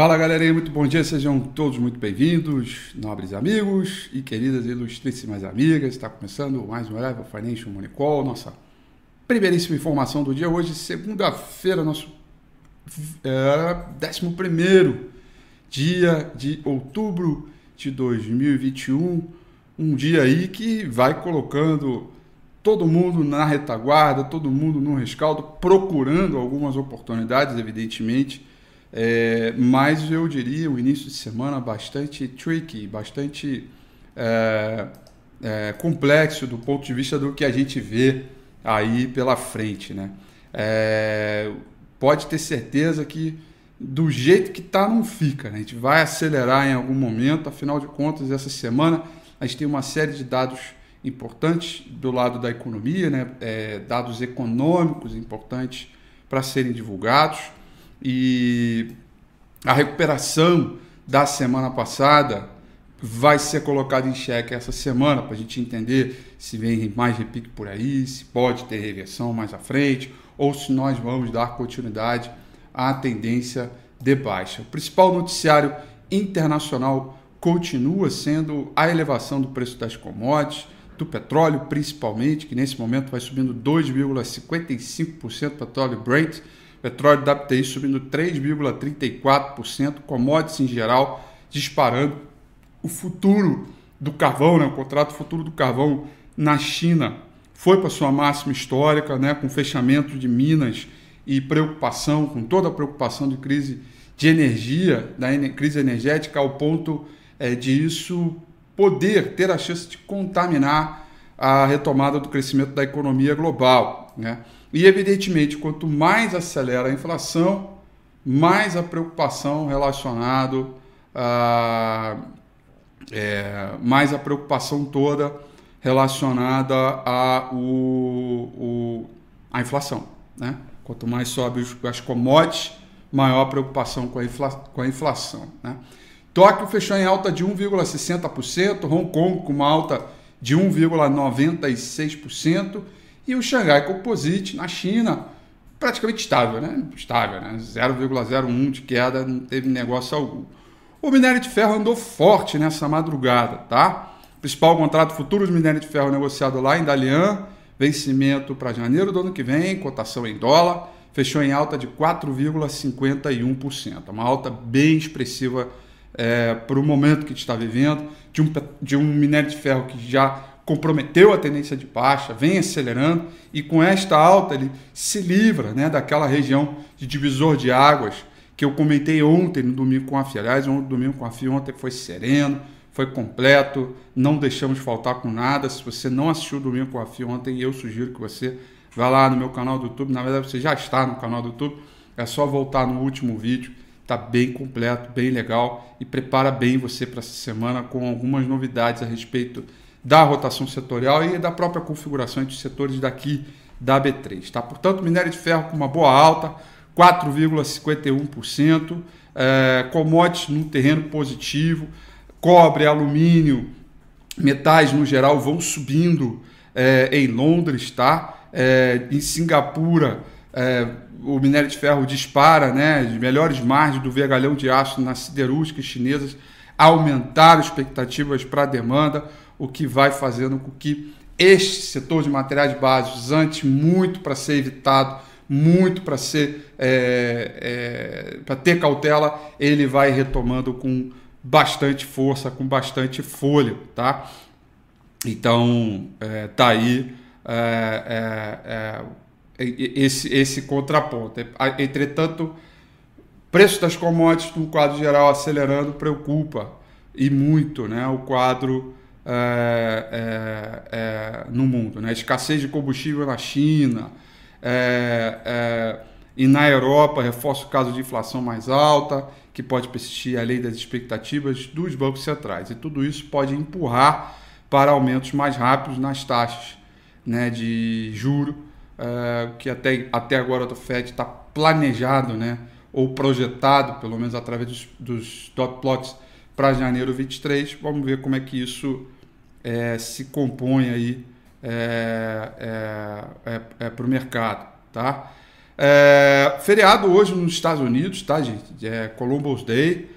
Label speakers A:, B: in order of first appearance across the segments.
A: Fala galerinha, muito bom dia, sejam todos muito bem-vindos, nobres amigos e queridas ilustríssimas amigas. Está começando mais um Level Financial Money Call, nossa primeiríssima informação do dia. Hoje, segunda-feira, nosso é, 11 dia de outubro de 2021. Um dia aí que vai colocando todo mundo na retaguarda, todo mundo no rescaldo, procurando algumas oportunidades, evidentemente é, mas eu diria o início de semana bastante tricky, bastante é, é, complexo do ponto de vista do que a gente vê aí pela frente. Né? É, pode ter certeza que do jeito que está não fica. Né? A gente vai acelerar em algum momento, afinal de contas, essa semana a gente tem uma série de dados importantes do lado da economia, né? É, dados econômicos importantes para serem divulgados e a recuperação da semana passada vai ser colocada em xeque essa semana para a gente entender se vem mais repique por aí, se pode ter reversão mais à frente ou se nós vamos dar continuidade à tendência de baixa. O principal noticiário internacional continua sendo a elevação do preço das commodities, do petróleo principalmente, que nesse momento vai subindo 2,55% petróleo Brent petróleo WTI subindo 3,34%, commodities em geral disparando. O futuro do carvão, né, o contrato futuro do carvão na China foi para sua máxima histórica, né, com fechamento de minas e preocupação, com toda a preocupação de crise de energia, da crise energética, ao ponto é, de isso poder ter a chance de contaminar a retomada do crescimento da economia global. Né? E, evidentemente, quanto mais acelera a inflação, mais a preocupação relacionada a. É, mais a preocupação toda relacionada a, o, o, a inflação. Né? Quanto mais sobe as commodities, maior a preocupação com a, infla, com a inflação. Né? Tóquio fechou em alta de 1,60%, Hong Kong com uma alta de 1,96%, e o Xangai Composite na China, praticamente estável, né? Estável, né? 0,01 de queda, não teve negócio algum. O minério de ferro andou forte nessa madrugada, tá? Principal contrato futuros minério de ferro negociado lá em Dalian, vencimento para janeiro do ano que vem, cotação em dólar, fechou em alta de 4,51%. Uma alta bem expressiva é, para o momento que a gente está vivendo, de um, de um minério de ferro que já comprometeu a tendência de baixa, vem acelerando e com esta alta ele se livra né, daquela região de divisor de águas que eu comentei ontem no domingo com a FIA. Aliás, no domingo com a FIA ontem foi sereno, foi completo, não deixamos faltar com nada. Se você não assistiu o domingo com a FIA ontem, eu sugiro que você vá lá no meu canal do YouTube. Na verdade, você já está no canal do YouTube, é só voltar no último vídeo. Está bem completo, bem legal e prepara bem você para essa semana com algumas novidades a respeito da rotação setorial e da própria configuração entre os setores daqui da B3. Tá? Portanto, minério de ferro com uma boa alta, 4,51%, é, commodities num terreno positivo, cobre, alumínio, metais no geral vão subindo é, em Londres, tá? É, em Singapura, é, o minério de ferro dispara, né? As melhores margens do vergalhão de aço nas siderúrgicas chinesas aumentaram expectativas para a demanda o que vai fazendo com que este setor de materiais básicos, antes muito para ser evitado, muito para ser é, é, para ter cautela, ele vai retomando com bastante força, com bastante folha, tá? Então é, tá aí é, é, é, esse esse contraponto. Entretanto, preço das commodities no quadro geral acelerando preocupa e muito, né? O quadro é, é, é, no mundo. Né? Escassez de combustível na China é, é, e na Europa reforça o caso de inflação mais alta, que pode persistir além das expectativas dos bancos centrais. E tudo isso pode empurrar para aumentos mais rápidos nas taxas né, de juro, que até, até agora do FED está planejado, né, ou projetado, pelo menos através dos, dos dot plots, para janeiro 23. Vamos ver como é que isso é, se compõe aí é, é, é, é para o mercado. Tá? É, feriado hoje nos Estados Unidos, tá, gente? É Columbus Day.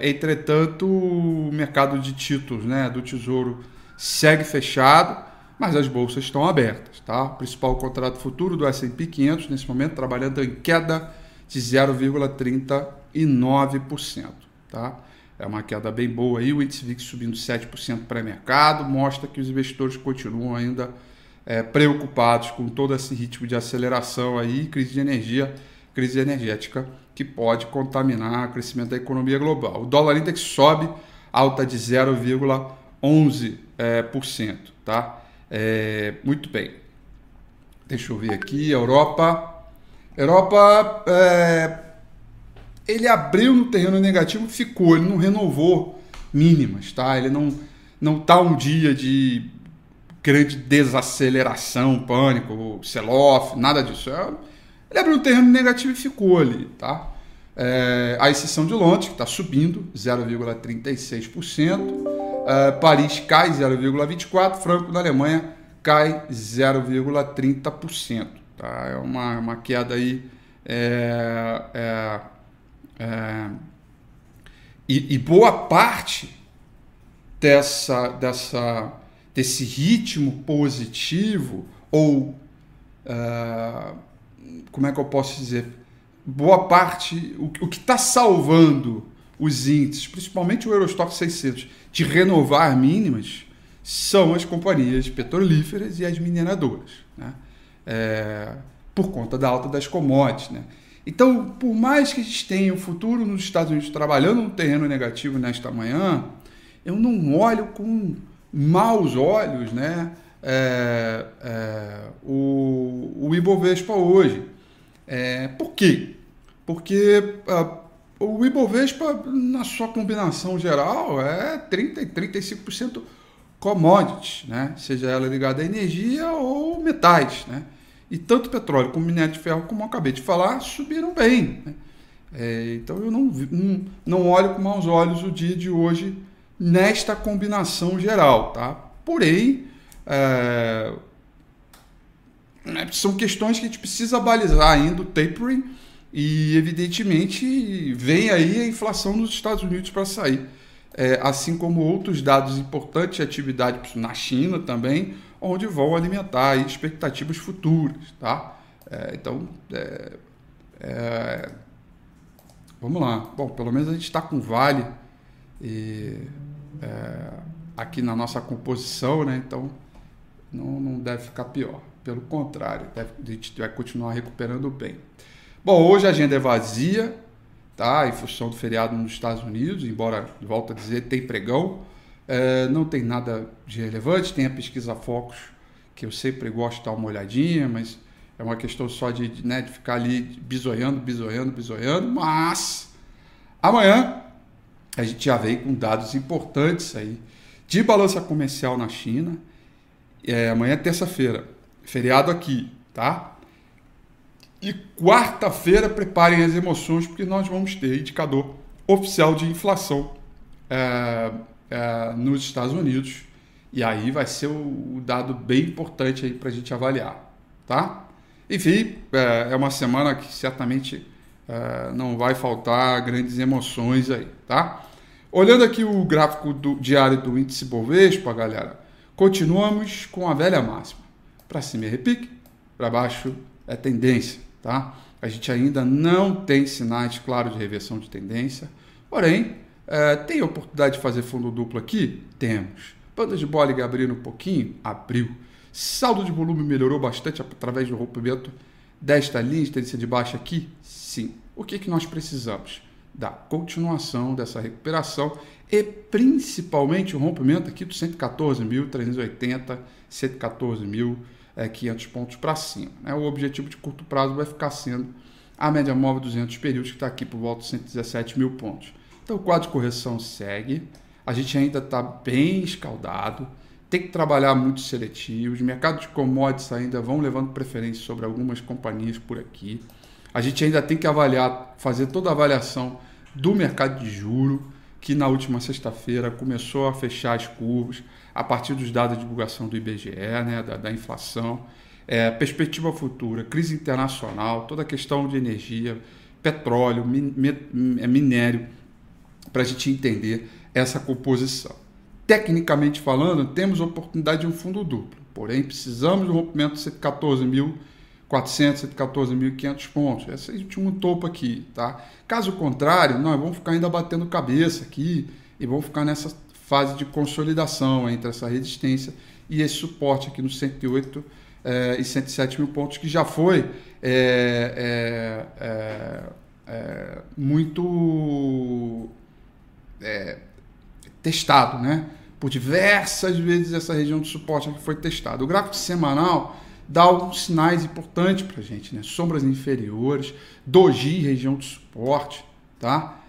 A: Entretanto, o mercado de títulos né, do Tesouro segue fechado, mas as bolsas estão abertas. Tá? O principal contrato futuro do S&P 500, nesse momento, trabalhando em queda de 0,39%. Tá? É uma queda bem boa aí, o índice VIX subindo 7% pré-mercado, mostra que os investidores continuam ainda é, preocupados com todo esse ritmo de aceleração aí, crise de energia, crise energética que pode contaminar o crescimento da economia global. O dólar index sobe, alta de 0,11%, é, por cento, tá? É, muito bem. Deixa eu ver aqui, Europa. Europa, é, ele abriu no terreno negativo, ficou, ele não renovou mínimas, tá? Ele não não tá um dia de grande desaceleração, pânico, sell-off, nada disso. É, ele abriu no terreno negativo e ficou ali, tá? É, a exceção de Londres, que está subindo 0,36%, é, Paris cai 0,24%, Franco da Alemanha cai 0,30%. Tá? É uma, uma queda aí. É, é, e, e, boa parte dessa, dessa, desse ritmo positivo, ou uh, como é que eu posso dizer? Boa parte, o, o que está salvando os índices, principalmente o Eurostock 600, de renovar mínimas, são as companhias petrolíferas e as mineradoras, né? É, por conta da alta das commodities. Né? Então, por mais que a gente tenha o futuro nos Estados Unidos trabalhando no terreno negativo nesta manhã, eu não olho com maus olhos né, é, é, o, o Ibovespa hoje. É, por quê? Porque uh, o Ibovespa, na sua combinação geral, é 30% 35% commodities, né? seja ela ligada à energia ou metais. Né? E tanto petróleo como minério de ferro, como eu acabei de falar, subiram bem. Né? É, então eu não, não, não olho com maus olhos o dia de hoje nesta combinação geral. Tá? Porém, é, né, são questões que a gente precisa balizar ainda o tapering e, evidentemente, vem aí a inflação nos Estados Unidos para sair. É, assim como outros dados importantes de atividade na China também, onde vão alimentar expectativas futuras. Tá? É, então, é, é vamos lá. Bom, pelo menos a gente está com Vale e, é, aqui na nossa composição, né? então não, não deve ficar pior. Pelo contrário, deve, a gente vai continuar recuperando bem. Bom, hoje a agenda é vazia, tá? Em função do feriado nos Estados Unidos, embora, volto a dizer, tem pregão. É, não tem nada de relevante, tem a pesquisa Focus, que eu sempre gosto de dar uma olhadinha, mas é uma questão só de, né, de ficar ali bisoiando, bisoiando, bisoiando. Mas amanhã a gente já vem com dados importantes aí de balança comercial na China. É, amanhã é terça-feira, feriado aqui, tá? E quarta-feira, preparem as emoções, porque nós vamos ter indicador oficial de inflação é, é, nos Estados Unidos. E aí vai ser o, o dado bem importante para a gente avaliar, tá? Enfim, é, é, uma semana que certamente é, não vai faltar grandes emoções aí, tá? Olhando aqui o gráfico do, diário do índice Bovespa, galera, continuamos com a velha máxima. Para cima é repique, para baixo é tendência. Tá? A gente ainda não tem sinais claros de reversão de tendência, porém, é, tem oportunidade de fazer fundo duplo aqui? Temos. Banda de Bollinger abrindo um pouquinho? Abriu. Saldo de volume melhorou bastante através do rompimento desta linha de tendência de baixa aqui? Sim. O que, que nós precisamos? Da continuação dessa recuperação e principalmente o rompimento aqui dos 114.380, 114.000 é, 500 pontos para cima. Né? O objetivo de curto prazo vai ficar sendo a média móvel 200 períodos, que está aqui por volta de 117 mil pontos. Então o quadro de correção segue, a gente ainda está bem escaldado, tem que trabalhar muito seletivo, os mercados de commodities ainda vão levando preferência sobre algumas companhias por aqui. A gente ainda tem que avaliar, fazer toda a avaliação do mercado de juro, que na última sexta-feira começou a fechar as curvas a partir dos dados de divulgação do IBGE, né, da, da inflação. é, perspectiva futura, crise internacional, toda a questão de energia, petróleo, é, minério, para a gente entender essa composição. Tecnicamente falando, temos oportunidade de um fundo duplo, porém precisamos do rompimento de 114.400, 114.500 pontos. Esse é o último topo aqui, tá? Caso contrário, nós vamos ficar ainda batendo cabeça aqui e vamos ficar nessa fase de consolidação entre essa resistência e esse suporte aqui no 108 é, e 107 mil pontos, que já foi é muito é, testado, né? Por diversas vezes essa região de suporte aqui foi testada. O gráfico semanal dá alguns sinais importantes para a gente, né? Sombras inferiores, doji, região de suporte, tá?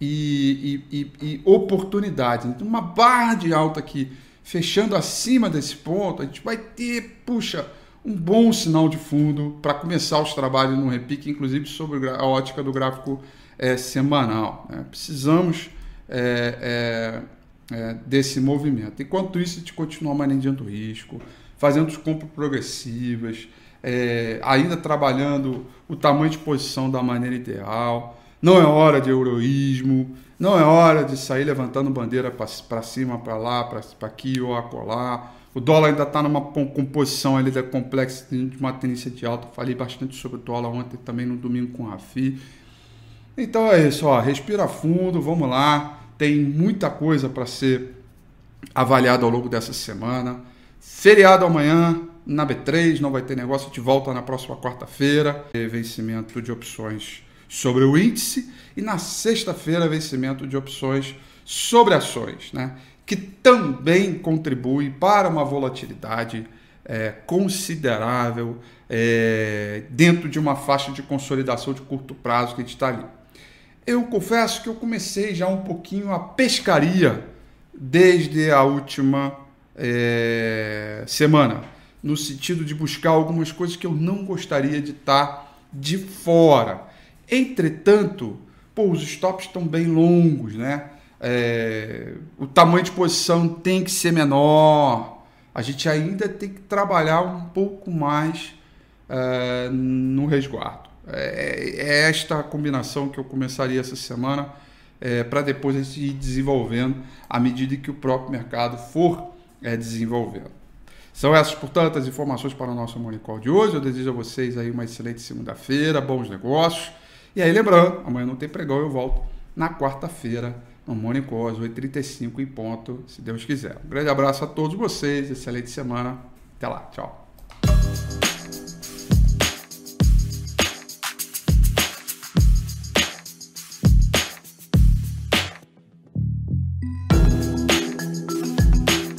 A: E, e, e, e oportunidades. Então, uma barra de alta aqui fechando acima desse ponto, a gente vai ter, puxa, um bom sinal de fundo para começar os trabalhos no repique, inclusive sobre a ótica do gráfico é, semanal. Né? Precisamos é, é, é desse movimento. Enquanto isso, a gente continua manejando risco, fazendo as compras progressivas, é, ainda trabalhando o tamanho de posição da maneira ideal. Não é hora de heroísmo, não é hora de sair levantando bandeira para cima, para lá, para aqui ou acolá. O dólar ainda está numa composição ali da complexa de uma tendência de alta. Falei bastante sobre o dólar ontem também no domingo com o Rafi. Então é isso, ó, respira fundo, vamos lá. Tem muita coisa para ser avaliada ao longo dessa semana. Feriado amanhã na B3, não vai ter negócio, gente volta na próxima quarta-feira. Vencimento de opções sobre o índice e na sexta-feira vencimento de opções sobre ações, né? que também contribui para uma volatilidade é, considerável é, dentro de uma faixa de consolidação de curto prazo que a gente está ali. Eu confesso que eu comecei já um pouquinho a pescaria desde a última é, semana, no sentido de buscar algumas coisas que eu não gostaria de estar tá de fora. Entretanto, pô, os stops estão bem longos, né? É, o tamanho de posição tem que ser menor. A gente ainda tem que trabalhar um pouco mais é, no resguardo. É, é, esta combinação que eu começaria essa semana é, para depois a gente ir desenvolvendo à medida que o próprio mercado for é, desenvolvendo. São essas, portanto, as informações para o nosso Morning Call de hoje. Eu desejo a vocês aí uma excelente segunda-feira, bons negócios. E aí, lembrando, amanhã não tem pregão, eu volto na quarta-feira no Mônico Cos, 8h35 em ponto, se Deus quiser. Um grande abraço a todos vocês, excelente semana. Até lá, tchau.